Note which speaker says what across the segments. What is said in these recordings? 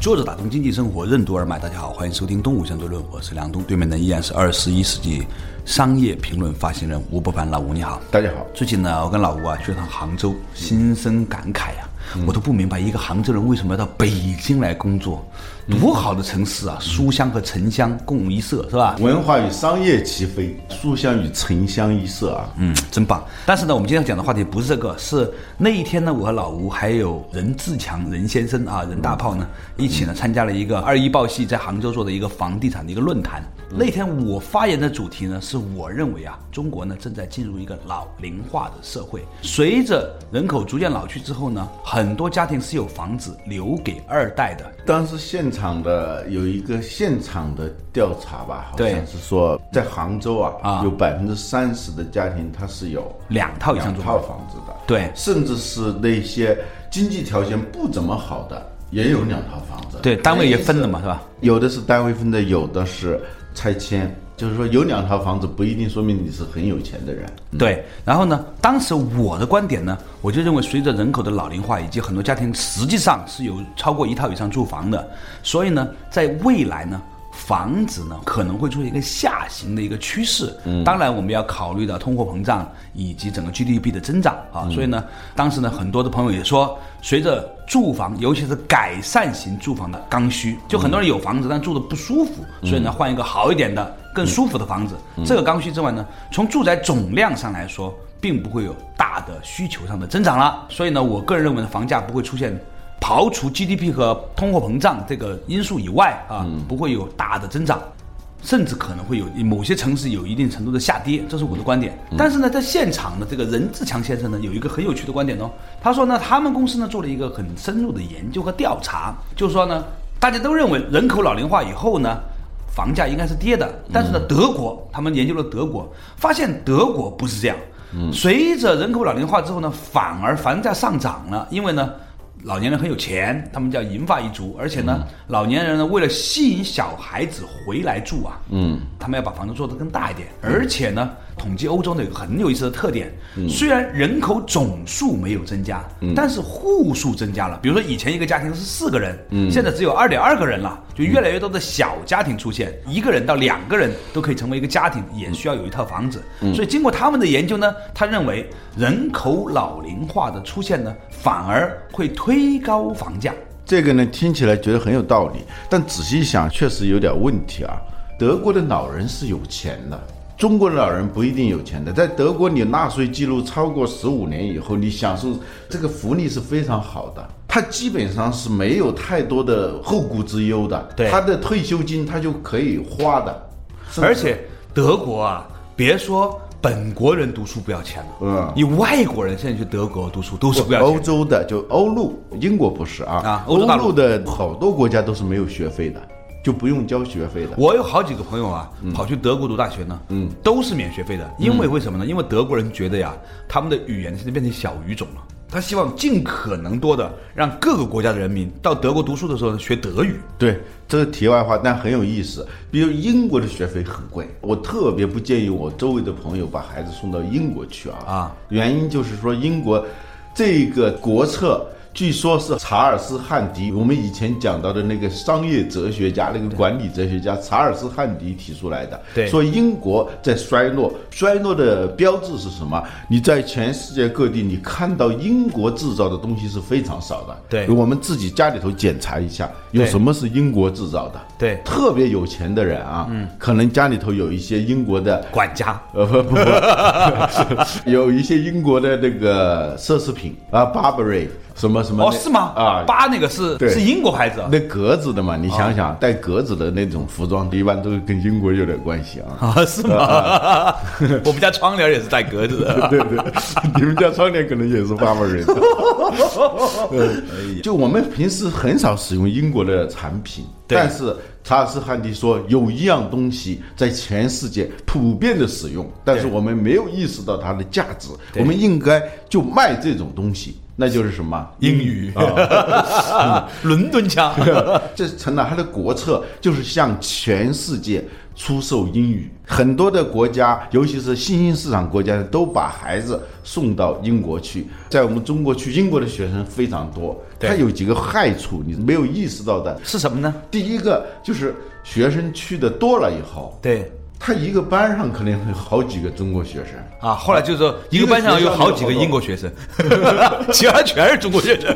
Speaker 1: 坐着打通经济生活任督二脉，大家好，欢迎收听《东吴相对论》，我是梁东，对面的依然是二十一世纪商业评论发行人吴伯凡，老吴你好，
Speaker 2: 大家好。
Speaker 1: 最近呢，我跟老吴啊去了趟杭州，心生感慨呀、我都不明白一个杭州人为什么要到北京来工作，多好的城市啊，书香和城乡共一色，是吧？
Speaker 2: 文化与商业齐飞，书香与城乡一色啊。
Speaker 1: 嗯，真棒。但是呢，我们今天要讲的话题不是这个，是那一天呢，我和老吴还有任志强任先生啊，任大炮呢，一起呢参加了一个二一报系在杭州做的一个房地产的一个论坛。那天我发言的主题呢，是我认为啊，中国呢正在进入一个老龄化的社会，随着人口逐渐老去之后呢，很多家庭是有房子留给二代的。
Speaker 2: 但是现场的有一个现场的调查吧，好像是说在杭州啊，
Speaker 1: 啊
Speaker 2: 有百分之三十的家庭它是有
Speaker 1: 两套
Speaker 2: 两套
Speaker 1: 房
Speaker 2: 房子的，
Speaker 1: 对
Speaker 2: 甚至是那些经济条件不怎么好的也有两套房子。
Speaker 1: 对，单位也分了嘛，是吧？
Speaker 2: 有的是单位分的，有的是拆迁。就是说，有两套房子不一定说明你是很有钱的人。
Speaker 1: 对，然后呢，当时我的观点呢，我就认为，随着人口的老龄化，以及很多家庭实际上是有超过一套以上住房的，所以呢，在未来呢。房子呢可能会出现一个下行的一个趋势，嗯，当然我们要考虑到通货膨胀以及整个 GDP 的增长啊，所以呢，当时呢很多的朋友也说，随着住房，尤其是改善型住房的刚需，就很多人有房子但住的不舒服，所以呢换一个好一点的、更舒服的房子。这个刚需之外呢，从住宅总量上来说，并不会有大的需求上的增长了。所以呢，我个人认为呢，房价不会出现刨除 GDP 和通货膨胀这个因素以外啊，不会有大的增长。甚至可能会有某些城市有一定程度的下跌，这是我的观点。但是呢，在现场的这个任志强先生呢，有一个很有趣的观点哦。他说呢，他们公司呢做了一个很深入的研究和调查，就是说呢，大家都认为人口老龄化以后呢，房价应该是跌的。但是呢，德国他们研究了德国，发现德国不是这样。随着人口老龄化之后呢，反而房价上涨了，因为呢。老年人很有钱，他们叫银发一族，而且呢，老年人呢为了吸引小孩子回来住啊，嗯，他们要把房子做得更大一点，而且呢，统计欧洲呢有个很有意思的特点，虽然人口总数没有增加，但是户数增加了。比如说以前一个家庭是四个人，现在只有二点二个人了，就越来越多的小家庭出现，一个人到两个人都可以成为一个家庭，也需要有一套房子。所以经过他们的研究呢，他认为人口老龄化的出现呢，反而会推高房价。
Speaker 2: 这个呢，听起来觉得很有道理，但仔细想，确实有点问题啊。德国的老人是有钱的，中国的老人不一定有钱的。在德国，你纳税记录超过十五年以后，你享受这个福利是非常好的。他基本上是没有太多的后顾之忧的，
Speaker 1: 对
Speaker 2: 他的退休金他就可以花的，
Speaker 1: 而且德国啊，别说本国人读书不要钱了，
Speaker 2: 嗯
Speaker 1: 你外国人现在去德国读书都是不要
Speaker 2: 欧。洲的就欧陆，英国不是啊，
Speaker 1: 啊欧陆
Speaker 2: 的好多国家都是没有学费的，就不用交学费的。
Speaker 1: 我有好几个朋友啊，跑去德国读大学呢，嗯，都是免学费的。因为为什么呢？因为德国人觉得呀，他们的语言现在变成小语种了，他希望尽可能多的让各个国家的人民到德国读书的时候呢学德语。
Speaker 2: 对，这是题外话，但很有意思。比如英国的学费很贵，我特别不建议我周围的朋友把孩子送到英国去啊。
Speaker 1: 啊，
Speaker 2: 原因就是说英国这个国策。据说是查尔斯·汉迪，我们以前讲到的那个商业哲学家、那个管理哲学家查尔斯·汉迪提出来的。
Speaker 1: 对。
Speaker 2: 说英国在衰落，衰落的标志是什么？你在全世界各地，你看到英国制造的东西是非常少的。
Speaker 1: 对。
Speaker 2: 我们自己家里头检查一下，有什么是英国制造的？
Speaker 1: 对。
Speaker 2: 特别有钱的人啊，嗯，可能家里头有一些英国的
Speaker 1: 管家。
Speaker 2: 呃不不不，有一些英国的那个奢侈品啊，Burberry 什么么什么
Speaker 1: 哦，是吗？
Speaker 2: 啊，
Speaker 1: 八那个是是英国牌子啊。
Speaker 2: 那格子的嘛，你想想，带格子的那种服装，一般都是跟英国有点关系啊。
Speaker 1: 啊，是吗？我们家窗帘也是带格子的。
Speaker 2: 对 对，你们家窗帘可能也是法国人。对，就我们平时很少使用英国的产品，但是查尔斯汉迪说有一样东西在全世界普遍的使用，但是我们没有意识到它的价值，我们应该就卖这种东西，那就是什么
Speaker 1: 英语
Speaker 2: 啊。
Speaker 1: 伦敦腔。
Speaker 2: 这成了他的国策，就是向全世界出售英语。很多的国家，尤其是新兴市场国家，都把孩子送到英国去。在我们中国去英国的学生非常多，
Speaker 1: 对
Speaker 2: 它有几个害处，你没有意识到的。
Speaker 1: 是什么呢？
Speaker 2: 第一个就是学生去的多了以后，
Speaker 1: 对
Speaker 2: 他一个班上可能有好几个中国学生。
Speaker 1: 啊，后来就是说一个班上有好几个英国学生，其他全是中国学生。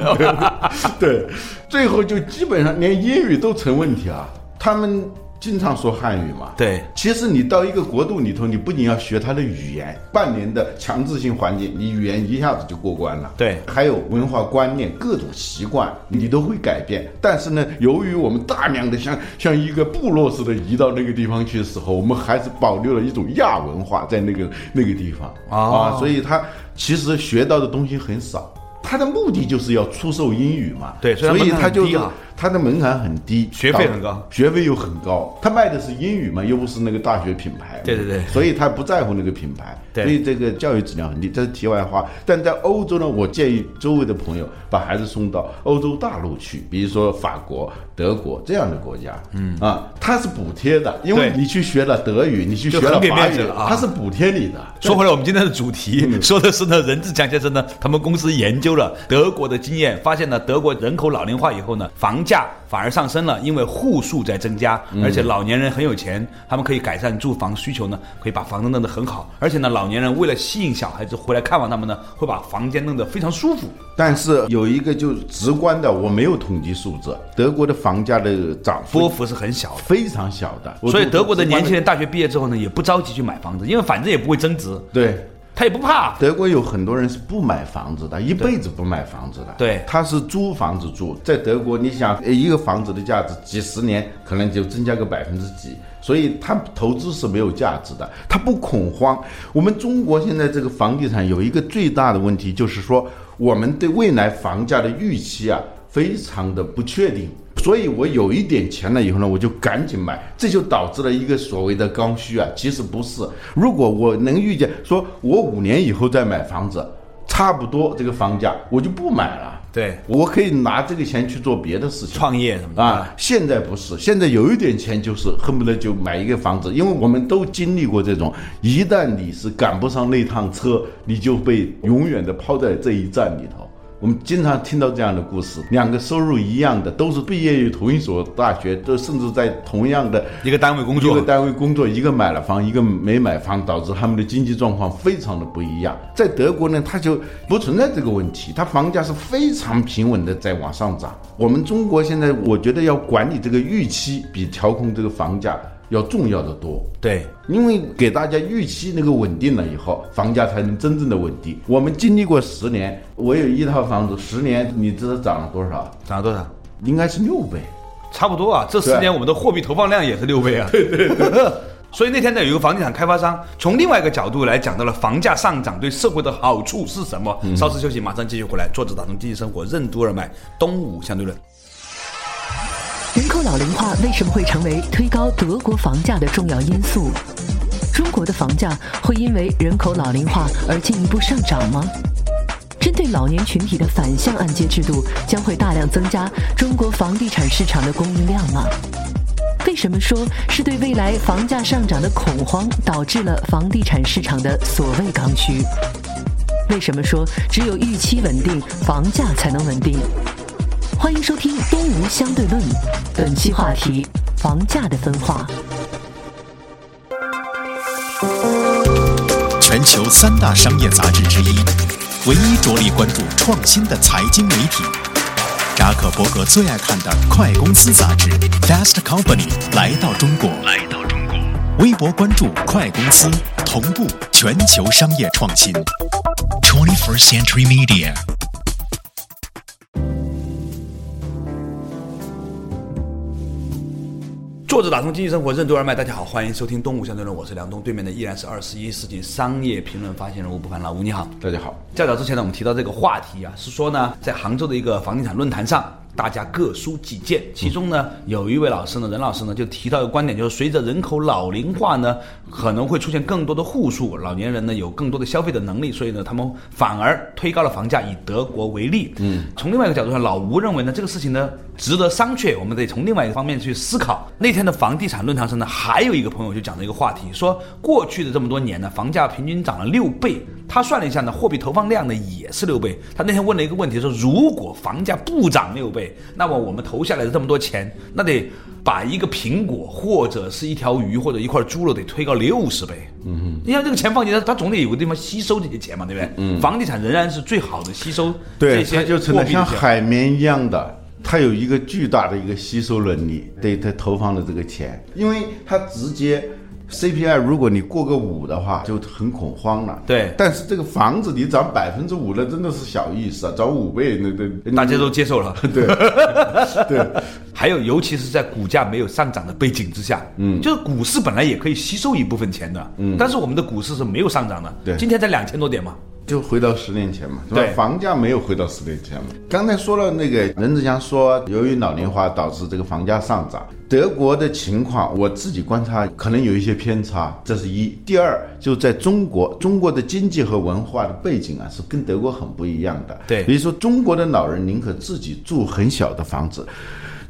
Speaker 2: 对，最后就基本上连英语都成问题啊。他们经常说汉语嘛，
Speaker 1: 对
Speaker 2: 其实你到一个国度里头，你不仅要学他的语言，半年的强制性环境，你语言一下子就过关了。
Speaker 1: 对
Speaker 2: 还有文化观念、各种习惯，你都会改变。但是呢，由于我们大量的像像一个部落似的移到那个地方去的时候，我们还是保留了一种亚文化在那个那个地方、
Speaker 1: 哦
Speaker 2: 啊，所以他其实学到的东西很少。他的目的就是要出售英语嘛，
Speaker 1: 对所以
Speaker 2: 他就是
Speaker 1: 很低啊
Speaker 2: 他的门槛很低，
Speaker 1: 学费很高
Speaker 2: 学费又很高。他卖的是英语嘛，又不是那个大学品牌，
Speaker 1: 对对对
Speaker 2: 所以他不在乎那个品牌，
Speaker 1: 对
Speaker 2: 所以这个教育质量很低。这是题外话。但在欧洲呢，我建议周围的朋友把孩子送到欧洲大陆去，比如说法国、德国这样的国家，嗯啊，它是补贴的，因为你去学了德语，你去学了法语它是补贴你的。
Speaker 1: 说回来，我们今天的主题
Speaker 2: 嗯
Speaker 1: 说的是呢，任志强先生呢，他们公司研究了德国的经验，发现呢，德国人口老龄化以后呢，房价反而上升了，因为户数在增加，
Speaker 2: 嗯
Speaker 1: 而且老年人很有钱，他们可以改善住房需求呢，可以把房子弄得很好，而且呢，老年人为了吸引小孩子回来看望他们呢，会把房间弄得非常舒服。
Speaker 2: 但是有一个就直观的，我没有统计数字，德国的房价的涨幅
Speaker 1: 波幅是很小的。
Speaker 2: 非常小的，
Speaker 1: 所以德国的年轻人大学毕业之后呢，也不着急去买房子，因为反正也不会增值，
Speaker 2: 对。
Speaker 1: 他也不怕。
Speaker 2: 德国有很多人是不买房子的，一辈子不买房子的。
Speaker 1: 对
Speaker 2: 他是租房子住。在德国，你想呃一个房子的价值几十年可能就增加个百分之几，所以他投资是没有价值的，他不恐慌。我们中国现在这个房地产有一个最大的问题，就是说我们对未来房价的预期啊，非常的不确定。所以我有一点钱了以后呢，我就赶紧买，这就导致了一个所谓的刚需啊。其实不是，如果我能预见，说我五年以后再买房子，差不多这个房价，我就不买了。
Speaker 1: 对，
Speaker 2: 我可以拿这个钱去做别的事情。
Speaker 1: 创业什么的
Speaker 2: 啊，现在不是，现在有一点钱就是恨不得就买一个房子，因为我们都经历过这种，一旦你是赶不上那趟车，你就被永远的抛在这一站里头。我们经常听到这样的故事，两个收入一样的，都是毕业于同一所大学，都甚至在同样的
Speaker 1: 一个单位工作
Speaker 2: 一个，单位工作，一个买了房，一个没买房，导致他们的经济状况非常的不一样。在德国呢，它就不存在这个问题，它房价是非常平稳的在往上涨。我们中国现在，我觉得要管理这个预期，比调控这个房价要重要的多。
Speaker 1: 对，
Speaker 2: 因为给大家预期那个稳定了以后，房价才能真正的稳定。我们经历过十年，我有一套房子，十年你知道涨了多少？
Speaker 1: 涨了多少？
Speaker 2: 应该是六倍。
Speaker 1: 差不多啊，这十年我们的货币投放量也是六倍啊。对对对。所以那天呢，有一个房地产开发商从另外一个角度来讲到了房价上涨对社会的好处是什么。稍事休息，马上继续回来。坐着打通经济生活任督二脉，东吴相对论。
Speaker 3: 人口老龄化为什么会成为推高德国房价的重要因素？中国的房价会因为人口老龄化而进一步上涨吗？针对老年群体的反向按揭制度将会大量增加中国房地产市场的供应量吗？为什么说是对未来房价上涨的恐慌导致了房地产市场的所谓刚需？为什么说只有预期稳定，房价才能稳定？欢迎收听《东吴相对论》，本期话题：房价的分化。
Speaker 4: 全球三大商业杂志之一，唯一着力关注创新的财经媒体。扎克伯格最爱看的《快公司》杂志《Fast Company》来到中国，来到中国。微博关注“快公司”，同步全球商业创新。Twenty First Century Media。
Speaker 1: 作者打通经济生活任督二脉，大家好，欢迎收听《东吴相对论》，我是梁东，对面的依然是二十一世纪商业评论发现人吴不凡，老吴你好。
Speaker 2: 大家好，
Speaker 1: 较早之前呢，我们提到这个话题啊，是说呢，在杭州的一个房地产论坛上。大家各抒己见，其中呢，有一位老师呢，任老师呢，就提到一个观点，就是随着人口老龄化呢，可能会出现更多的户数，老年人呢有更多的消费的能力，所以呢，他们反而推高了房价。以德国为例，嗯，从另外一个角度上，老吴认为呢，这个事情呢，值得商榷，我们得从另外一个方面去思考。那天的房地产论坛上呢，还有一个朋友就讲了一个话题，说过去的这么多年呢，房价平均涨了六倍。他算了一下呢，货币投放量呢也是六倍。他那天问了一个问题，说如果房价不涨六倍，那么我们投下来的这么多钱，那得把一个苹果或者是一条鱼或者一块猪肉得推高六十倍。嗯哼，你像这个钱放进来，它总得有个地方吸收这些钱嘛，对不对？嗯，房地产仍然是最好的吸收
Speaker 2: 对，
Speaker 1: 这些
Speaker 2: 它就成了像海绵一样的，它有一个巨大的一个吸收能力，对它投放的这个钱，因为它直接 CPI，如果你过个五的话，就很恐慌了。
Speaker 1: 对
Speaker 2: 但是这个房子你涨百分之五，那真的是小意思啊，涨五倍那那
Speaker 1: 大家都接受了。
Speaker 2: 对 对。
Speaker 1: 还有，尤其是在股价没有上涨的背景之下，嗯，就是股市本来也可以吸收一部分钱的，嗯，但是我们的股市是没有上涨的，
Speaker 2: 对
Speaker 1: 今天才两千多点嘛，
Speaker 2: 就回到十年前嘛，
Speaker 1: 对？
Speaker 2: 房价没有回到十年前嘛。刚才说了那个任志强说，由于老龄化导致这个房价上涨。德国的情况，我自己观察可能有一些偏差，这是一。第二，就在中国，中国的经济和文化的背景啊，是跟德国很不一样的。
Speaker 1: 对
Speaker 2: 比如说中国的老人宁可自己住很小的房子，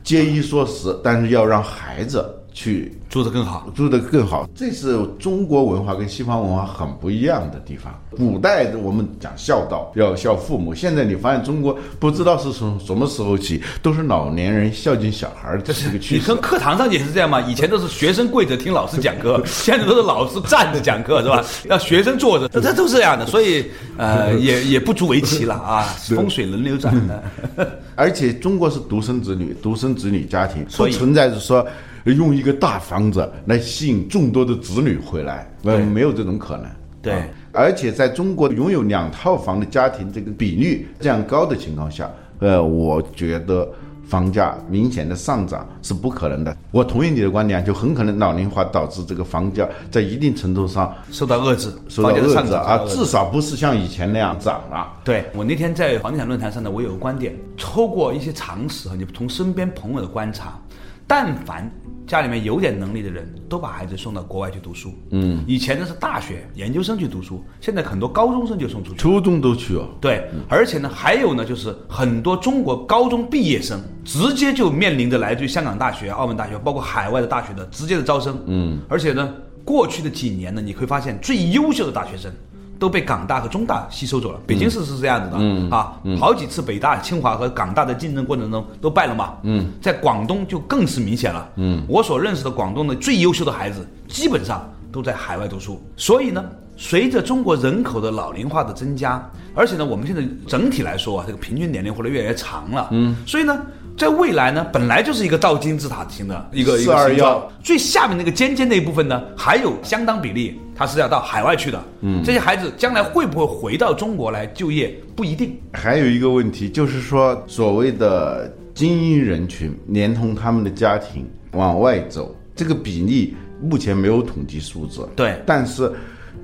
Speaker 2: 节衣缩食，但是要让孩子去
Speaker 1: 做得更好。
Speaker 2: 做得更好，这是中国文化跟西方文化很不一样的地方。古代我们讲孝道，要孝父母，现在你发现中国不知道是从什么时候起，都是老年人孝敬小孩儿的这个趋势
Speaker 1: 你跟。课堂上也是这样嘛？以前都是学生跪着听老师讲课，现在都是老师站着讲课，是吧？让学生坐着，这这都是这样的，所以呃，也也不足为奇了啊。风水轮流转的，
Speaker 2: 而且中国是独生子女，独生子女家庭，
Speaker 1: 所以
Speaker 2: 不存在着说用一个大房子来吸引众多的子女回来，呃，没有这种可能。
Speaker 1: 对
Speaker 2: 啊而且在中国拥有两套房的家庭这个比率这样高的情况下，呃，我觉得房价明显的上涨是不可能的。我同意你的观点，就很可能老龄化导致这个房价在一定程度上
Speaker 1: 受到遏制，
Speaker 2: 受到遏制啊，至少不是像以前那样涨了。
Speaker 1: 对我那天在房地产论坛上呢，我有个观点，透过一些常识和你从身边朋友的观察，但凡家里面有点能力的人，都把孩子送到国外去读书。嗯，以前呢是大学研究生去读书，现在很多高中生就送出去。
Speaker 2: 初中都去哦，
Speaker 1: 对，而且呢，还有呢，就是很多中国高中毕业生直接就面临着来自于香港大学、澳门大学，包括海外的大学的直接的招生。嗯，而且呢，过去的几年呢，你会发现最优秀的大学生都被港大和中大吸收走了。北京市是这样子的，嗯啊，好几次北大、清华和港大的竞争过程中都败了嘛。嗯，在广东就更是明显了。嗯，我所认识的广东的最优秀的孩子，基本上都在海外读书。所以呢，随着中国人口的老龄化的增加，而且呢，我们现在整体来说啊，这个平均年龄活得越来越长了。嗯，所以呢。在未来呢，本来就是一个倒金字塔型的一个一个
Speaker 2: 421
Speaker 1: 形状，最下面那个尖尖那一部分呢，还有相当比例，它是要到海外去的。嗯，这些孩子将来会不会回到中国来就业，不一定。
Speaker 2: 还有一个问题就是说，所谓的精英人群，连同他们的家庭往外走，这个比例目前没有统计数字。
Speaker 1: 对
Speaker 2: 但是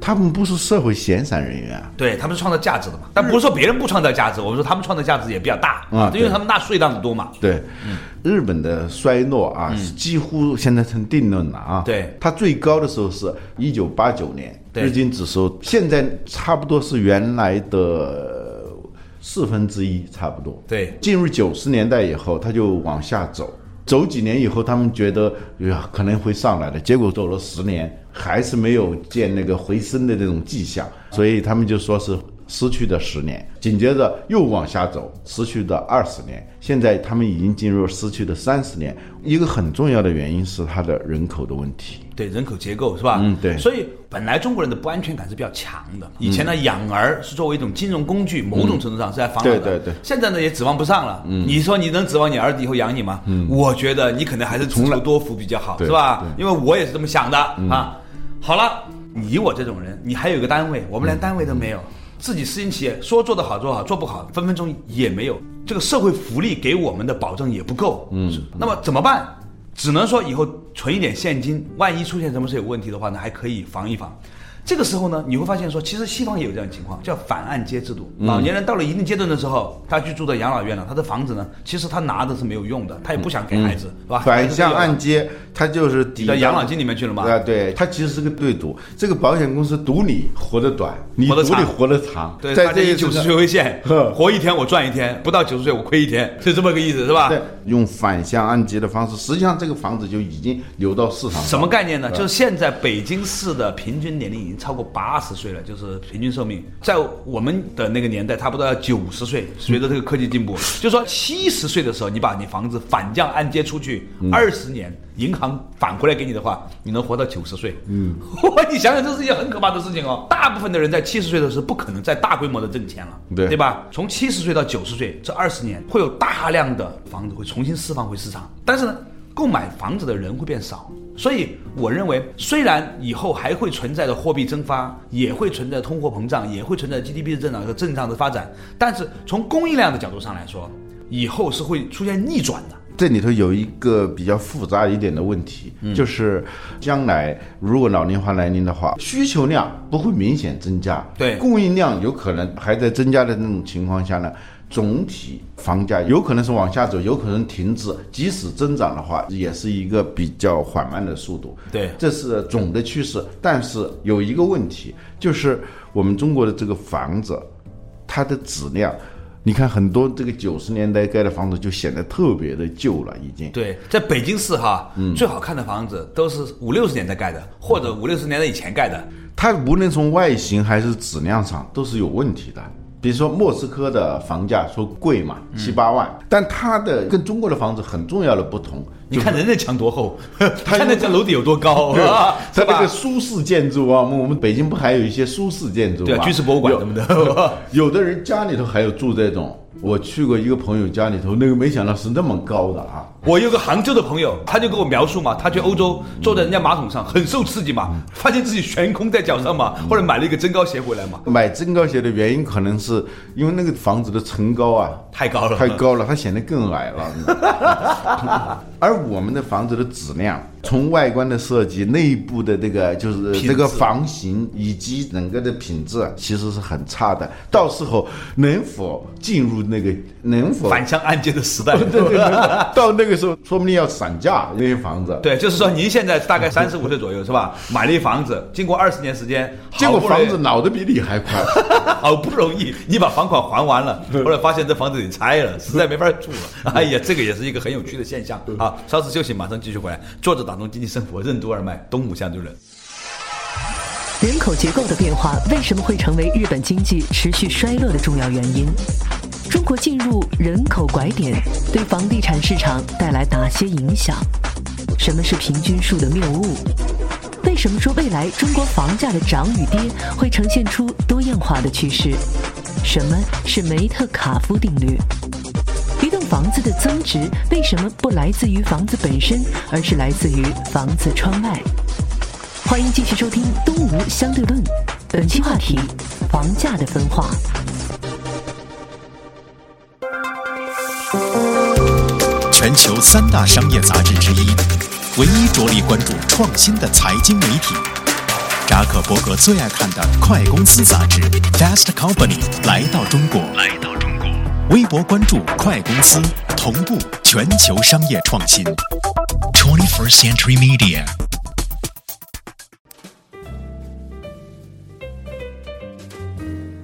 Speaker 2: 他们不是社会闲散人员啊。
Speaker 1: 对他们是创造价值的嘛，但不是说别人不创造价值，我们说他们创造价值也比较大
Speaker 2: 啊
Speaker 1: 因为他们纳税纳的多嘛。
Speaker 2: 对，日本的衰落啊，是几乎现在成定论了啊。
Speaker 1: 对
Speaker 2: 它最高的时候是一九八九年，
Speaker 1: 对
Speaker 2: 日经指数现在差不多是原来的四分之一，差不多。
Speaker 1: 对
Speaker 2: 进入九十年代以后，它就往下走。走几年以后，他们觉得呀可能会上来的，结果走了十年，还是没有见那个回升的这种迹象，所以他们就说是失去的十年。紧接着又往下走，失去的二十年。现在他们已经进入失去的三十年。一个很重要的原因是它的人口的问题。
Speaker 1: 对人口结构是吧？
Speaker 2: 嗯对
Speaker 1: 所以本来中国人的不安全感是比较强的。以前呢，养儿是作为一种金融工具，某种程度上是在防老的。
Speaker 2: 对对对
Speaker 1: 现在呢，也指望不上了。嗯。你说你能指望你儿子以后养你吗？嗯。我觉得你可能还是自求多福比较好，是吧？因为我也是这么想的啊。好了，你我这种人，你还有一个单位，我们连单位都没有。自己私营企业说做得好做好，做不好分分钟也没有。这个社会福利给我们的保证也不够。嗯，那么怎么办？只能说以后存一点现金，万一出现什么事有问题的话呢，还可以防一防。这个时候呢，你会发现说，其实西方也有这样的情况，叫反按揭制度。老年人到了一定阶段的时候，他去住到养老院了，他的房子呢，其实他拿的是没有用的，他也不想给孩子，是吧？
Speaker 2: 反向按揭，他就是抵
Speaker 1: 到养老金里面去了嘛？
Speaker 2: 啊，对，他其实是个对赌。这个保险公司赌你活得短，你赌你活得长。
Speaker 1: 对，
Speaker 2: 在这
Speaker 1: 以九十岁为限，活一天我赚一天，不到九十岁我亏一天，是这么个意思，是吧？
Speaker 2: 对，用反向按揭的方式，实际上这个房子就已经流到市场上。
Speaker 1: 什么概念呢？就是现在北京市的平均年龄已经超过八十。岁了，就是平均寿命，在我们的那个年代，差不多要九十岁。随着这个科技进步，就说七十岁的时候，你把你房子反降按揭出去，二十年，银行返回来给你的话，你能活到九十岁。嗯，你想想，这是一件很可怕的事情哦。大部分的人在七十岁的时候，不可能再大规模的挣钱了，
Speaker 2: 对
Speaker 1: 对吧？从七十岁到九十岁这二十年，会有大量的房子会重新释放回市场，但是呢，购买房子的人会变少。所以，我认为，虽然以后还会存在着货币蒸发，也会存在通货膨胀，也会存在 GDP 的增长和正常的发展，但是从供应量的角度上来说，以后是会出现逆转的。
Speaker 2: 这里头有一个比较复杂一点的问题，就是将来如果老龄化来临的话，需求量不会明显增加，
Speaker 1: 对，
Speaker 2: 供应量有可能还在增加的那种情况下呢？总体房价有可能是往下走，有可能停滞。即使增长的话，也是一个比较缓慢的速度。
Speaker 1: 对，
Speaker 2: 这是总的趋势。但是有一个问题，就是我们中国的这个房子，它的质量，你看很多这个九十年代盖的房子就显得特别的旧了，已经。
Speaker 1: 对，在北京市哈，最好看的房子都是五六十年代盖的，或者五六十年代以前盖的。
Speaker 2: 它无论从外形还是质量上都是有问题的。比如说莫斯科的房价说贵嘛，七八万，但它的跟中国的房子很重要的不同，
Speaker 1: 你看人家墙多厚，看那家楼底有多高，
Speaker 2: 它那个苏式建筑啊，我们北京不还有一些苏式建筑
Speaker 1: 对，军事博物馆什么的，
Speaker 2: 有的人家里头还有住这种。我去过一个朋友家里头，那个没想到是那么高的啊！
Speaker 1: 我有个杭州的朋友，他就跟我描述嘛，他去欧洲坐在人家马桶上，很受刺激嘛，发现自己悬空在脚上嘛，后来买了一个增高鞋回来嘛。
Speaker 2: 买增高鞋的原因可能是因为那个房子的层高啊
Speaker 1: 太高了，
Speaker 2: 太高了，它显得更矮了。而我们的房子的质量。从外观的设计、内部的这个就是这个房型以及整个的品质，其实是很差的。到时候能否进入那个能否
Speaker 1: 反向按揭的时代？
Speaker 2: 对对对，到那个时候说不定要散架那些房子。
Speaker 1: 对，就是说您现在大概三十五岁左右是吧？买了一房子，经过二十年时间，
Speaker 2: 结果房子老的比你还快，
Speaker 1: 好不容易你把房款还完了，后来发现这房子得拆了，实在没法住了。哎呀，这个也是一个很有趣的现象。好，稍事休息，马上继续回来，坐着。打通经济生活，任督二脉，东吴相对论。
Speaker 3: 人口结构的变化为什么会成为日本经济持续衰落的重要原因？中国进入人口拐点，对房地产市场带来哪些影响？什么是平均数的谬误？为什么说未来中国房价的涨与跌会呈现出多样化的趋势？什么是梅特卡夫定律？房子的增值为什么不来自于房子本身，而是来自于房子窗外？欢迎继续收听《东吴相对论》，本期话题：房价的分化。
Speaker 4: 全球三大商业杂志之一，唯一着力关注创新的财经媒体——扎克伯格最爱看的《快公司》杂志《Fast Company》来到中国。来到中国。微博关注快公司，同步全球商业创新。Twenty First Century Media。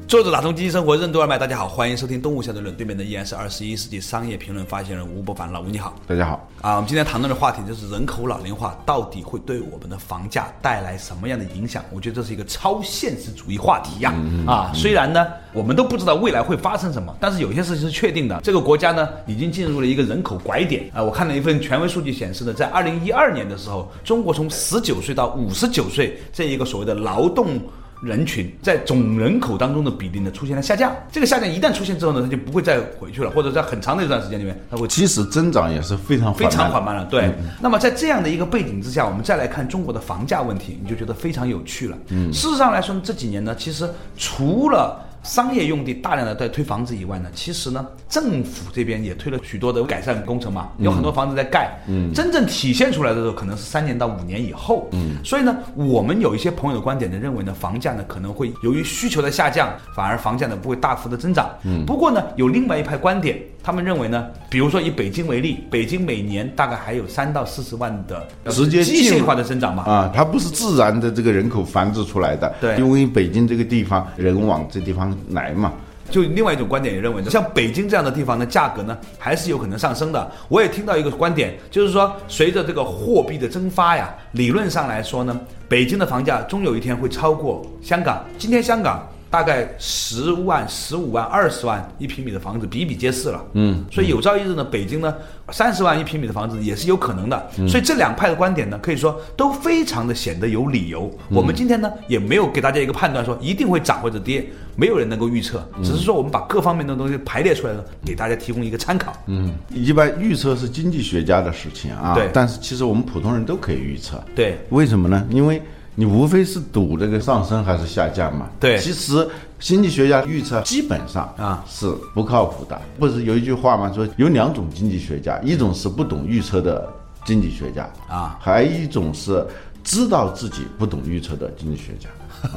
Speaker 1: 作者打通经济生活任督二脉，大家好，欢迎收听动物相对论。对面的依然是二十一世纪商业评论发行人吴伯凡，老吴你好，
Speaker 2: 大家好。
Speaker 1: 啊，我们今天谈论的话题就是人口老龄化到底会对我们的房价带来什么样的影响？我觉得这是一个超现实主义话题呀。啊，虽然呢，我们都不知道未来会发生什么，但是有些事情是确定的。这个国家呢，已经进入了一个人口拐点啊。我看了一份权威数据显示呢，在二零一二年的时候，中国从十九岁到五十九岁这一个所谓的劳动。人群在总人口当中的比例呢出现了下降，这个下降一旦出现之后呢，它就不会再回去了，或者在很长的一段时间里面，它会
Speaker 2: 其实增长也是非常
Speaker 1: 非常缓慢了。对，那么在这样的一个背景之下，我们再来看中国的房价问题，你就觉得非常有趣了。嗯，事实上来说，这几年呢，其实除了商业用地大量的在推房子以外呢，其实呢，政府这边也推了许多的改善工程嘛，有很多房子在盖，嗯，真正体现出来的时候，可能是三年到五年以后，嗯，所以呢，我们有一些朋友的观点呢，认为呢，房价呢可能会由于需求的下降，反而房价呢不会大幅的增长，嗯，不过呢，有另外一派观点，他们认为呢，比如说以北京为例，北京每年大概还有三到四十万的
Speaker 2: 直接
Speaker 1: 机械化的增长嘛，
Speaker 2: 啊，它不是自然的这个人口繁殖出来的，
Speaker 1: 对。
Speaker 2: 因为北京这个地方人往这地方来嘛，
Speaker 1: 就另外一种观点也认为，像北京这样的地方呢，价格呢还是有可能上升的。我也听到一个观点，就是说随着这个货币的蒸发呀，理论上来说呢，北京的房价终有一天会超过香港。今天香港。大概十万、十五万、二十万一平米的房子比比皆是了，嗯，所以有朝一日呢，北京呢三十万一平米的房子也是有可能的，所以这两派的观点呢，可以说都非常的显得有理由。我们今天呢也没有给大家一个判断说一定会涨或者跌，没有人能够预测，只是说我们把各方面的东西排列出来了，给大家提供一个参考。
Speaker 2: 嗯，一般预测是经济学家的事情啊，
Speaker 1: 对。
Speaker 2: 但是其实我们普通人都可以预测，
Speaker 1: 对，
Speaker 2: 为什么呢？因为你无非是赌这个上升还是下降嘛。
Speaker 1: 对
Speaker 2: 其实经济学家预测基本上
Speaker 1: 啊
Speaker 2: 是不靠谱的。不是有一句话吗？说有两种经济学家，一种是不懂预测的经济学家
Speaker 1: 啊
Speaker 2: 还有一种是知道自己不懂预测的经济学家。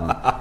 Speaker 2: 嗯嗯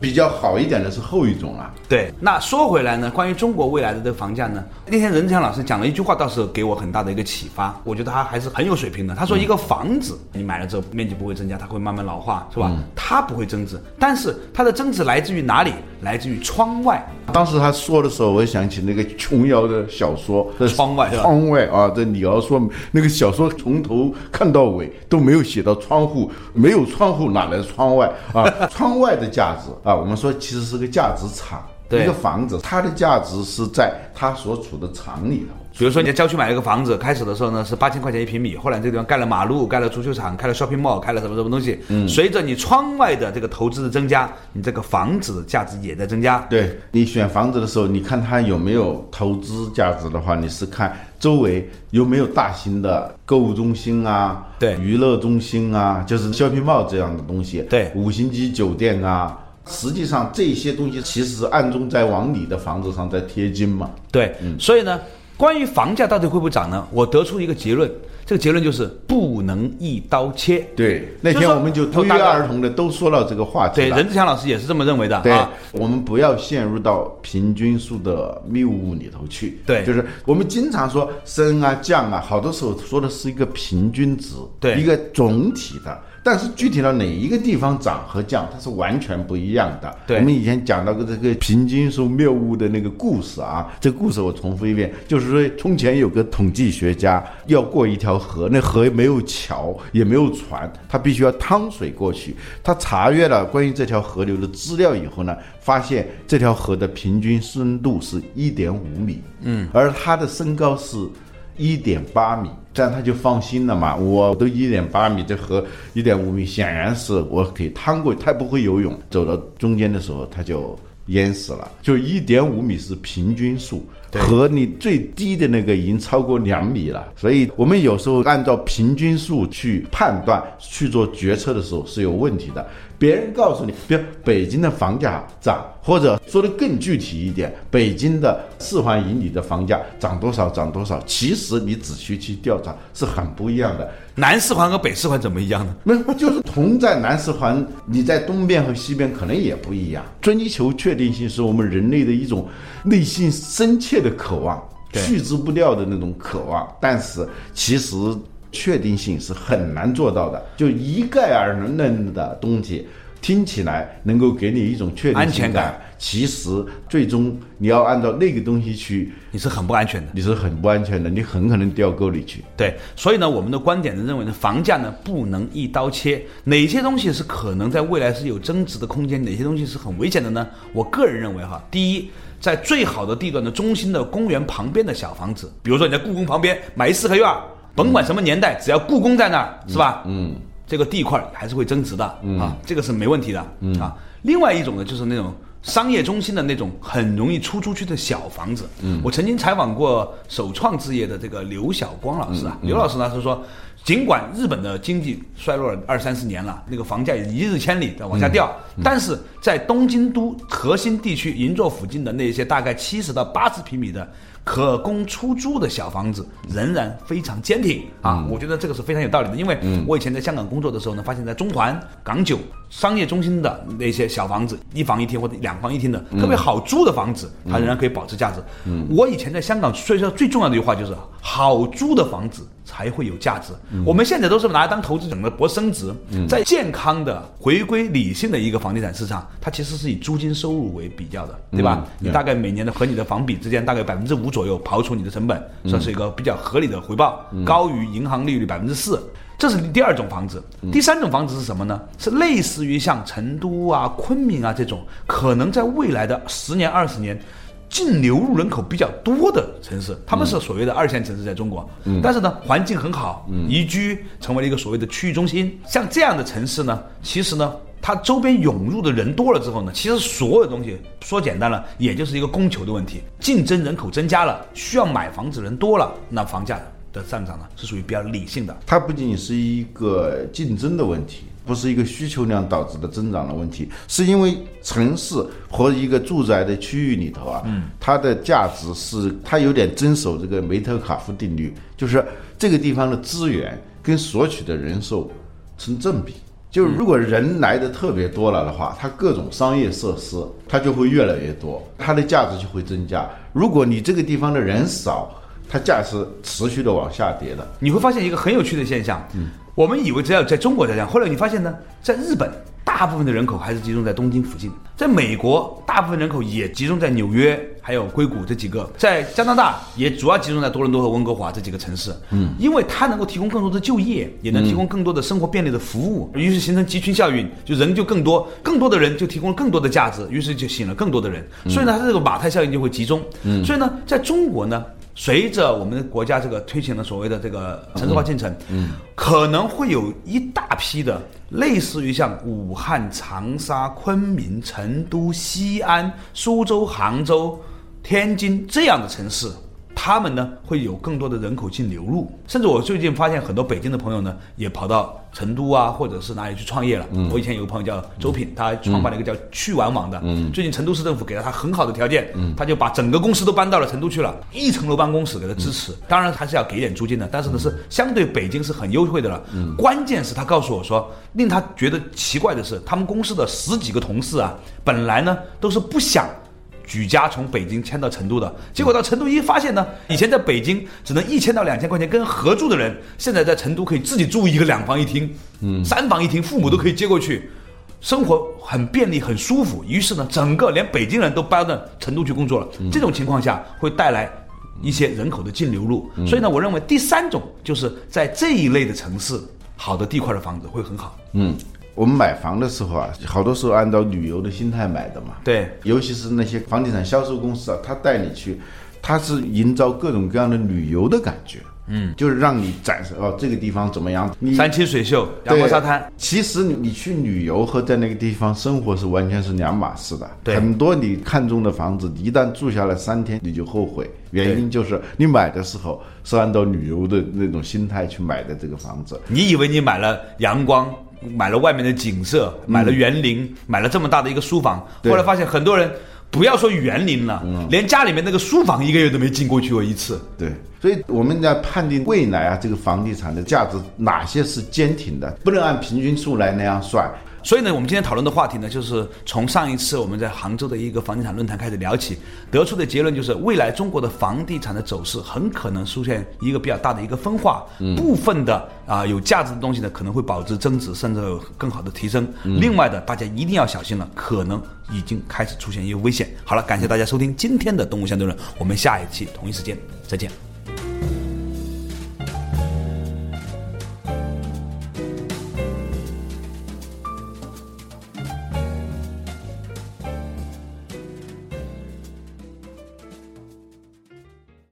Speaker 2: 比较好一点的是后一种啊。
Speaker 1: 对，那说回来呢，关于中国未来的这个房价呢，那天任志强老师讲了一句话，倒是给我很大的一个启发。我觉得他还是很有水平的。他说，一个房子你买了之后面积不会增加，它会慢慢老化，是吧？它不会增值，但是它的增值来自于哪里？来自于窗外。
Speaker 2: 当时他说的时候，我想起那个琼瑶的小说《
Speaker 1: 窗外
Speaker 2: 窗外啊，这李敖说那个小说从头看到尾都没有写到窗户，没有窗户哪来的窗外啊？窗外的价值啊，我们说其实是个价值场。
Speaker 1: 对
Speaker 2: 一个房子，它的价值是在它所处的场里头。
Speaker 1: 比如说你在郊区买了一个房子，开始的时候呢是八千块钱一平米，后来这个地方盖了马路、盖了足球场、开了 shopping mall、开了什么什么东西。嗯，随着你窗外的这个投资的增加，你这个房子的价值也在增加。
Speaker 2: 对你选房子的时候，你看它有没有投资价值的话，你是看周围有没有大型的购物中心啊，
Speaker 1: 对
Speaker 2: 娱乐中心啊，就是 shopping mall 这样的东西，
Speaker 1: 对
Speaker 2: 五星级酒店啊。实际上这些东西其实是暗中在往你的房子上在贴金嘛。
Speaker 1: 对，所以呢，关于房价到底会不会涨呢？我得出一个结论，这个结论就是不能一刀切。
Speaker 2: 对，那天我们就不约而同的都说到这个话题
Speaker 1: 对，任志强老师也是这么认为的
Speaker 2: 对
Speaker 1: 啊。，
Speaker 2: 我们不要陷入到平均数的谬误里头去。
Speaker 1: 对
Speaker 2: 就是我们经常说升啊降啊，好多时候说的是一个平均值，
Speaker 1: 对
Speaker 2: 一个总体的。但是具体到哪一个地方涨和降，它是完全不一样的。
Speaker 1: 对
Speaker 2: 我们以前讲到过这个平均数谬误的那个故事啊，这个故事我重复一遍，就是说从前有个统计学家要过一条河，那河没有桥，也没有船，他必须要趟水过去。他查阅了关于这条河流的资料以后呢，发现这条河的平均深度是一点五米，嗯，而它的身高是一点八米，这样他就放心了嘛。我都一点八米，这河一点五米，显然是我可以趟过去。他不会游泳，走到中间的时候他就淹死了。就一点五米是平均数，和你最低的那个已经超过两米了。所以我们有时候按照平均数去判断、去做决策的时候是有问题的。别人告诉你，比如北京的房价涨，或者说的更具体一点，北京的四环以里的房价涨多少涨多少，其实你仔细去调查是很不一样的。
Speaker 1: 南四环和北四环怎么一样呢？
Speaker 2: 没有就是同在南四环，你在东边和西边可能也不一样。追求确定性是我们人类的一种内心深切的渴望，去之不掉的那种渴望。但是其实确定性是很难做到的，就一概而论的东西。听起来能够给你一种确定性
Speaker 1: 安全感，
Speaker 2: 其实最终你要按照那个东西去，
Speaker 1: 你是很不安全的。
Speaker 2: 你是很不安全的，你很可能掉沟里去。
Speaker 1: 对，所以呢，我们的观点呢认为呢，房价呢不能一刀切，哪些东西是可能在未来是有增值的空间，哪些东西是很危险的呢？我个人认为哈，第一，在最好的地段的中心的公园旁边的小房子，比如说你在故宫旁边买一四合院儿，甭管什么年代，只要故宫在那儿，是吧？嗯，这个地块还是会增值的、啊，这个是没问题的、啊。另外一种呢，就是那种商业中心的那种很容易出出去的小房子。嗯，我曾经采访过首创置业的这个刘晓光老师啊，刘老师呢是说。尽管日本的经济衰落了二三十年了，那个房价也一日千里在往下掉，但是在东京都核心地区银座附近的那些大概七十到八十平米的可供出租的小房子，仍然非常坚挺啊！我觉得这个是非常有道理的，因为我以前在香港工作的时候呢，发现在中环、港九商业中心的那些小房子，一房一厅或者两房一厅的特别好租的房子，它仍然可以保持价值。我以前在香港，所以说最重要的一句话就是好租的房子。才会有价值。我们现在都是拿来当投资者的博升值。在健康的、回归理性的一个房地产市场，它其实是以租金收入为比较的，对吧？你大概每年的和你的房比之间大概百分之五左右，刨除你的成本，算是一个比较合理的回报，高于银行利率百分之四。这是第二种房子。第三种房子是什么呢？是类似于像成都啊、昆明啊这种，可能在未来的十年、二十年。净流入人口比较多的城市，他们是所谓的二线城市，在中国，但是呢，环境很好，宜居，成为了一个所谓的区域中心。像这样的城市呢，其实呢，它周边涌入的人多了之后呢，其实所有东西说简单了，也就是一个供求的问题。竞争人口增加了，需要买房子人多了，那房价的上涨呢，是属于比较理性的。
Speaker 2: 它不仅仅是一个竞争的问题。不是一个需求量导致的增长的问题，是因为城市和一个住宅的区域里头啊，它的价值是它有点遵守这个梅特卡夫定律，就是这个地方的资源跟索取的人数成正比。就是如果人来的特别多了的话，它各种商业设施它就会越来越多，它的价值就会增加。如果你这个地方的人少，它价值持续的往下跌的。
Speaker 1: 你会发现一个很有趣的现象。我们以为只要在中国在这样，后来你发现呢，在日本大部分的人口还是集中在东京附近，在美国大部分人口也集中在纽约还有硅谷这几个，在加拿大也主要集中在多伦多和温哥华这几个城市。嗯，因为它能够提供更多的就业，也能提供更多的生活便利的服务，于是形成集群效应，就人就更多，更多的人就提供了更多的价值，于是就吸引了更多的人，所以呢，它这个马太效应就会集中。嗯，所以呢，在中国呢。随着我们国家这个推行的所谓的这个城市化进程，嗯，可能会有一大批的类似于像武汉、长沙、昆明、成都、西安、苏州、杭州、天津这样的城市。他们呢会有更多的人口进流入，甚至我最近发现很多北京的朋友呢也跑到成都啊，或者是哪里去创业了。我以前有个朋友叫周品，他创办了一个叫趣玩网的。最近成都市政府给了他很好的条件，他就把整个公司都搬到了成都去了，一层楼办公室给他支持。当然还是要给点租金的，但是呢是相对北京是很优惠的了。关键是他告诉我说，令他觉得奇怪的是，他们公司的十几个同事啊，本来呢都是不想。举家从北京迁到成都的结果，到成都一发现呢，以前在北京只能一千到两千块钱跟合住的人，现在在成都可以自己住一个两房一厅，嗯，三房一厅，父母都可以接过去，生活很便利，很舒服。于是呢，整个连北京人都搬到成都去工作了。这种情况下会带来一些人口的净流入。所以呢，我认为第三种就是在这一类的城市，好的地块的房子会很好。嗯。
Speaker 2: 我们买房的时候啊，好多时候按照旅游的心态买的嘛。
Speaker 1: 对，
Speaker 2: 尤其是那些房地产销售公司啊，他带你去，他是营造各种各样的旅游的感觉。嗯，就是让你展示哦，这个地方怎么样？
Speaker 1: 山清水秀，阳光沙滩。
Speaker 2: 其实你你去旅游和在那个地方生活是完全是两码事的。
Speaker 1: 对，
Speaker 2: 很多你看中的房子，一旦住下来三天，你就后悔。原因就是你买的时候是按照旅游的那种心态去买的这个房子。
Speaker 1: 你以为你买了阳光？买了外面的景色，买了园林，买了这么大的一个书房，后来发现很多人不要说园林了，连家里面那个书房一个月都没进过去过一次。
Speaker 2: 对，所以我们在判定未来啊，这个房地产的价值哪些是坚挺的，不能按平均数来那样算。
Speaker 1: 所以呢，我们今天讨论的话题呢，就是从上一次我们在杭州的一个房地产论坛开始聊起，得出的结论就是，未来中国的房地产的走势很可能出现一个比较大的一个分化，部分的啊有价值的东西呢可能会保值增值，甚至有更好的提升。另外的，大家一定要小心了，可能已经开始出现一个危险。好了，感谢大家收听今天的《动物相对论》，我们下一期同一时间再见。